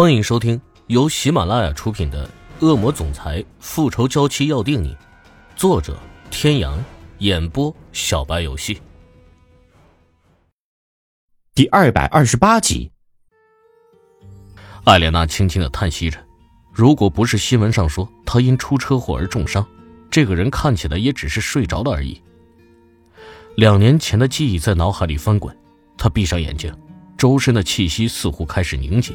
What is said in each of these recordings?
欢迎收听由喜马拉雅出品的《恶魔总裁复仇娇妻要定你》，作者：天阳，演播：小白游戏。第二百二十八集。艾莲娜轻轻的叹息着，如果不是新闻上说她因出车祸而重伤，这个人看起来也只是睡着了而已。两年前的记忆在脑海里翻滚，她闭上眼睛，周身的气息似乎开始凝结。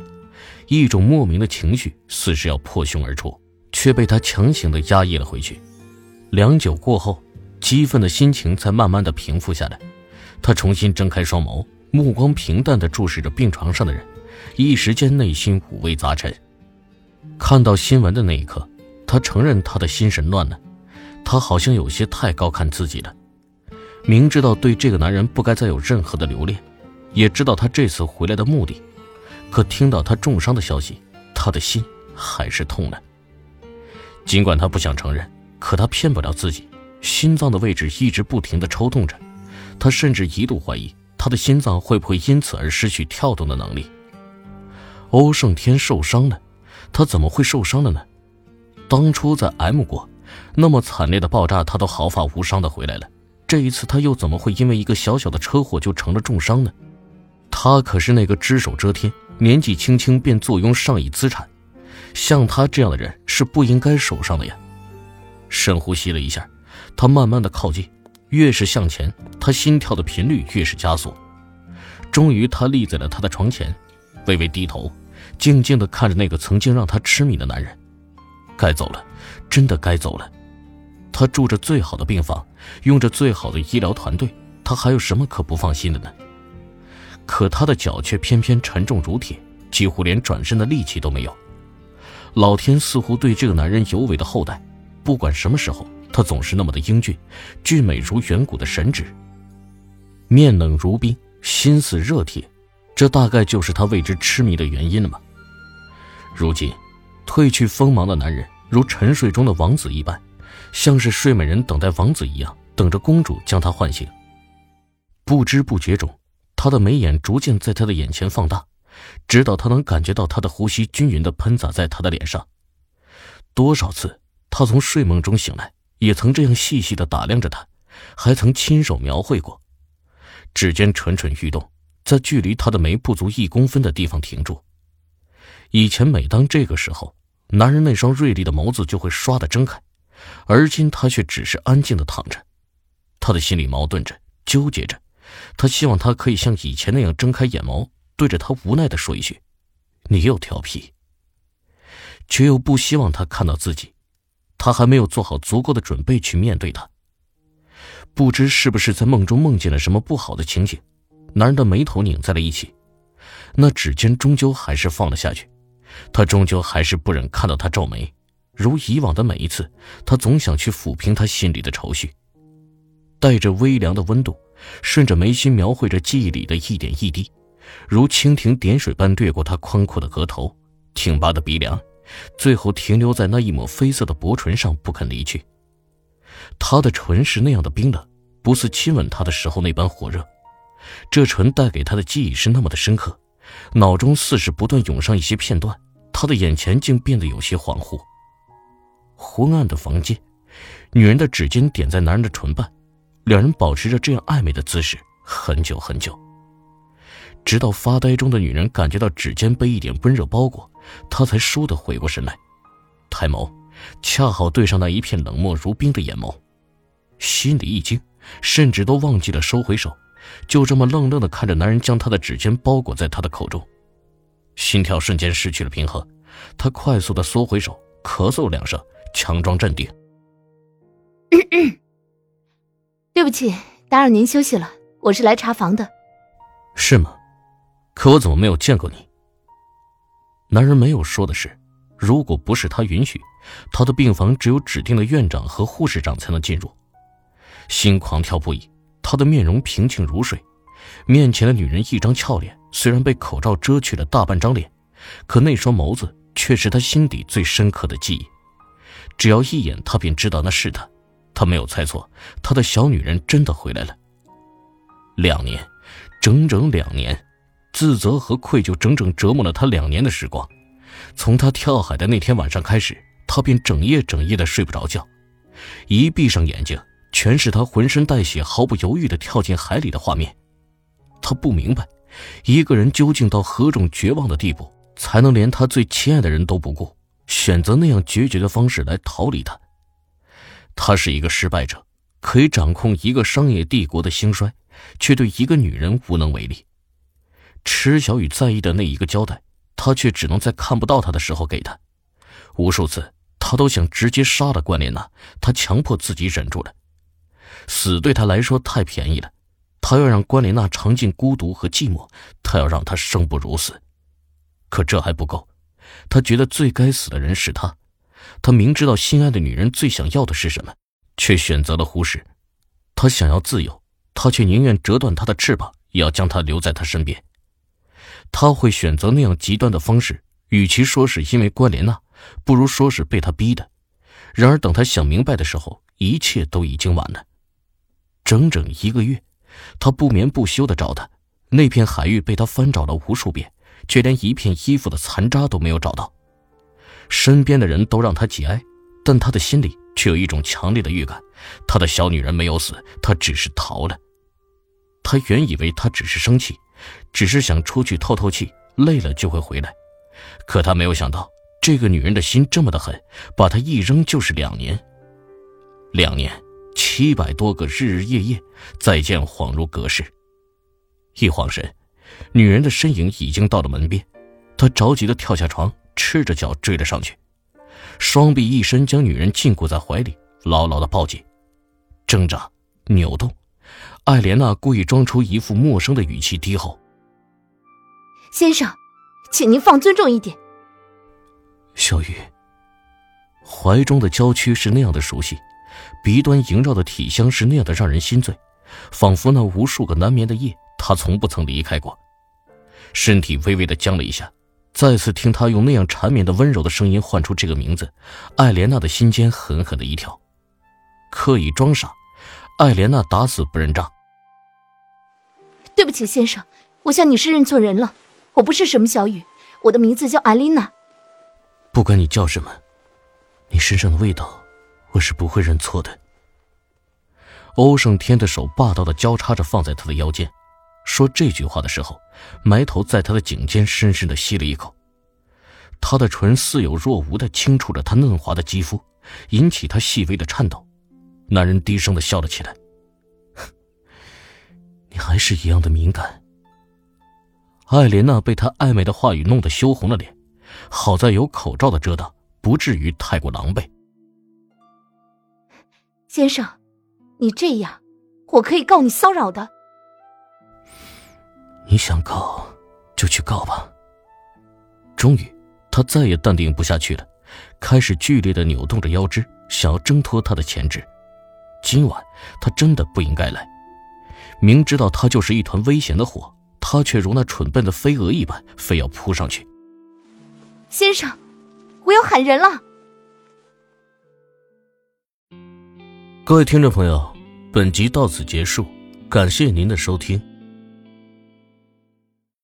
一种莫名的情绪似是要破胸而出，却被他强行的压抑了回去。良久过后，激愤的心情才慢慢的平复下来。他重新睁开双眸，目光平淡的注视着病床上的人，一时间内心五味杂陈。看到新闻的那一刻，他承认他的心神乱了，他好像有些太高看自己了。明知道对这个男人不该再有任何的留恋，也知道他这次回来的目的。可听到他重伤的消息，他的心还是痛了。尽管他不想承认，可他骗不了自己，心脏的位置一直不停的抽动着。他甚至一度怀疑他的心脏会不会因此而失去跳动的能力。欧胜天受伤了，他怎么会受伤了呢？当初在 M 国，那么惨烈的爆炸，他都毫发无伤的回来了。这一次他又怎么会因为一个小小的车祸就成了重伤呢？他可是那个只手遮天。年纪轻轻便坐拥上亿资产，像他这样的人是不应该受伤的呀。深呼吸了一下，他慢慢的靠近，越是向前，他心跳的频率越是加速。终于，他立在了他的床前，微微低头，静静的看着那个曾经让他痴迷的男人。该走了，真的该走了。他住着最好的病房，用着最好的医疗团队，他还有什么可不放心的呢？可他的脚却偏偏沉重如铁，几乎连转身的力气都没有。老天似乎对这个男人尤为的厚待，不管什么时候，他总是那么的英俊，俊美如远古的神祇。面冷如冰，心似热铁，这大概就是他为之痴迷的原因了吧？如今，褪去锋芒的男人如沉睡中的王子一般，像是睡美人等待王子一样，等着公主将他唤醒。不知不觉中。他的眉眼逐渐在他的眼前放大，直到他能感觉到他的呼吸均匀地喷洒在他的脸上。多少次，他从睡梦中醒来，也曾这样细细地打量着他，还曾亲手描绘过。指尖蠢蠢欲动，在距离他的眉不足一公分的地方停住。以前每当这个时候，男人那双锐利的眸子就会唰地睁开，而今他却只是安静地躺着。他的心里矛盾着，纠结着。他希望他可以像以前那样睁开眼眸，对着他无奈的说一句：“你又调皮。”却又不希望他看到自己，他还没有做好足够的准备去面对他。不知是不是在梦中梦见了什么不好的情景，男人的眉头拧在了一起，那指尖终究还是放了下去。他终究还是不忍看到他皱眉，如以往的每一次，他总想去抚平他心里的愁绪，带着微凉的温度。顺着眉心描绘着记忆里的一点一滴，如蜻蜓点水般掠过他宽阔的额头、挺拔的鼻梁，最后停留在那一抹绯色的薄唇上，不肯离去。他的唇是那样的冰冷，不似亲吻他的时候那般火热。这唇带给他的记忆是那么的深刻，脑中似是不断涌上一些片段，他的眼前竟变得有些恍惚。昏暗的房间，女人的指尖点在男人的唇瓣。两人保持着这样暧昧的姿势很久很久，直到发呆中的女人感觉到指尖被一点温热包裹，她才倏地回过神来，抬眸，恰好对上那一片冷漠如冰的眼眸，心里一惊，甚至都忘记了收回手，就这么愣愣地看着男人将她的指尖包裹在他的口中，心跳瞬间失去了平衡，她快速地缩回手，咳嗽两声，强装镇定。对不起，打扰您休息了。我是来查房的。是吗？可我怎么没有见过你？男人没有说的是，如果不是他允许，他的病房只有指定的院长和护士长才能进入。心狂跳不已，他的面容平静如水。面前的女人一张俏脸，虽然被口罩遮去了大半张脸，可那双眸子却是他心底最深刻的记忆。只要一眼，他便知道那是他。他没有猜错，他的小女人真的回来了。两年，整整两年，自责和愧疚整整折磨了他两年的时光，从他跳海的那天晚上开始，他便整夜整夜的睡不着觉，一闭上眼睛，全是他浑身带血、毫不犹豫的跳进海里的画面。他不明白，一个人究竟到何种绝望的地步，才能连他最亲爱的人都不顾，选择那样决绝的方式来逃离他。他是一个失败者，可以掌控一个商业帝国的兴衰，却对一个女人无能为力。池小雨在意的那一个交代。他却只能在看不到他的时候给他，无数次他都想直接杀了关莲娜，他强迫自己忍住了。死对他来说太便宜了，他要让关莲娜尝尽孤独和寂寞，他要让她生不如死。可这还不够，他觉得最该死的人是他。他明知道心爱的女人最想要的是什么，却选择了忽视。他想要自由，他却宁愿折断她的翅膀，也要将她留在他身边。他会选择那样极端的方式，与其说是因为关莲娜，不如说是被他逼的。然而，等他想明白的时候，一切都已经晚了。整整一个月，他不眠不休的找他，那片海域被他翻找了无数遍，却连一片衣服的残渣都没有找到。身边的人都让他节哀，但他的心里却有一种强烈的预感：他的小女人没有死，他只是逃了。他原以为他只是生气。只是想出去透透气，累了就会回来。可他没有想到，这个女人的心这么的狠，把他一扔就是两年。两年，七百多个日日夜夜，再见恍如隔世。一晃神，女人的身影已经到了门边，他着急的跳下床，赤着脚追了上去，双臂一伸，将女人禁锢在怀里，牢牢的抱紧，挣扎，扭动。艾莲娜故意装出一副陌生的语气，低吼：“先生，请您放尊重一点。”小雨，怀中的娇躯是那样的熟悉，鼻端萦绕的体香是那样的让人心醉，仿佛那无数个难眠的夜，他从不曾离开过。身体微微的僵了一下，再次听他用那样缠绵的温柔的声音唤出这个名字，艾莲娜的心尖狠狠的一跳，刻意装傻。艾莲娜打死不认账。对不起，先生，我想你是认错人了。我不是什么小雨，我的名字叫艾琳娜。不管你叫什么，你身上的味道，我是不会认错的。欧胜天的手霸道的交叉着放在他的腰间，说这句话的时候，埋头在他的颈间深深的吸了一口。他的唇似有若无的轻触着他嫩滑的肌肤，引起他细微的颤抖。男人低声的笑了起来。你还是一样的敏感。艾莲娜被他暧昧的话语弄得羞红了脸，好在有口罩的遮挡，不至于太过狼狈。先生，你这样，我可以告你骚扰的。你想告，就去告吧。终于，他再也淡定不下去了，开始剧烈的扭动着腰肢，想要挣脱他的钳制。今晚他真的不应该来，明知道他就是一团危险的火，他却如那蠢笨的飞蛾一般，非要扑上去。先生，我要喊人了。各位听众朋友，本集到此结束，感谢您的收听。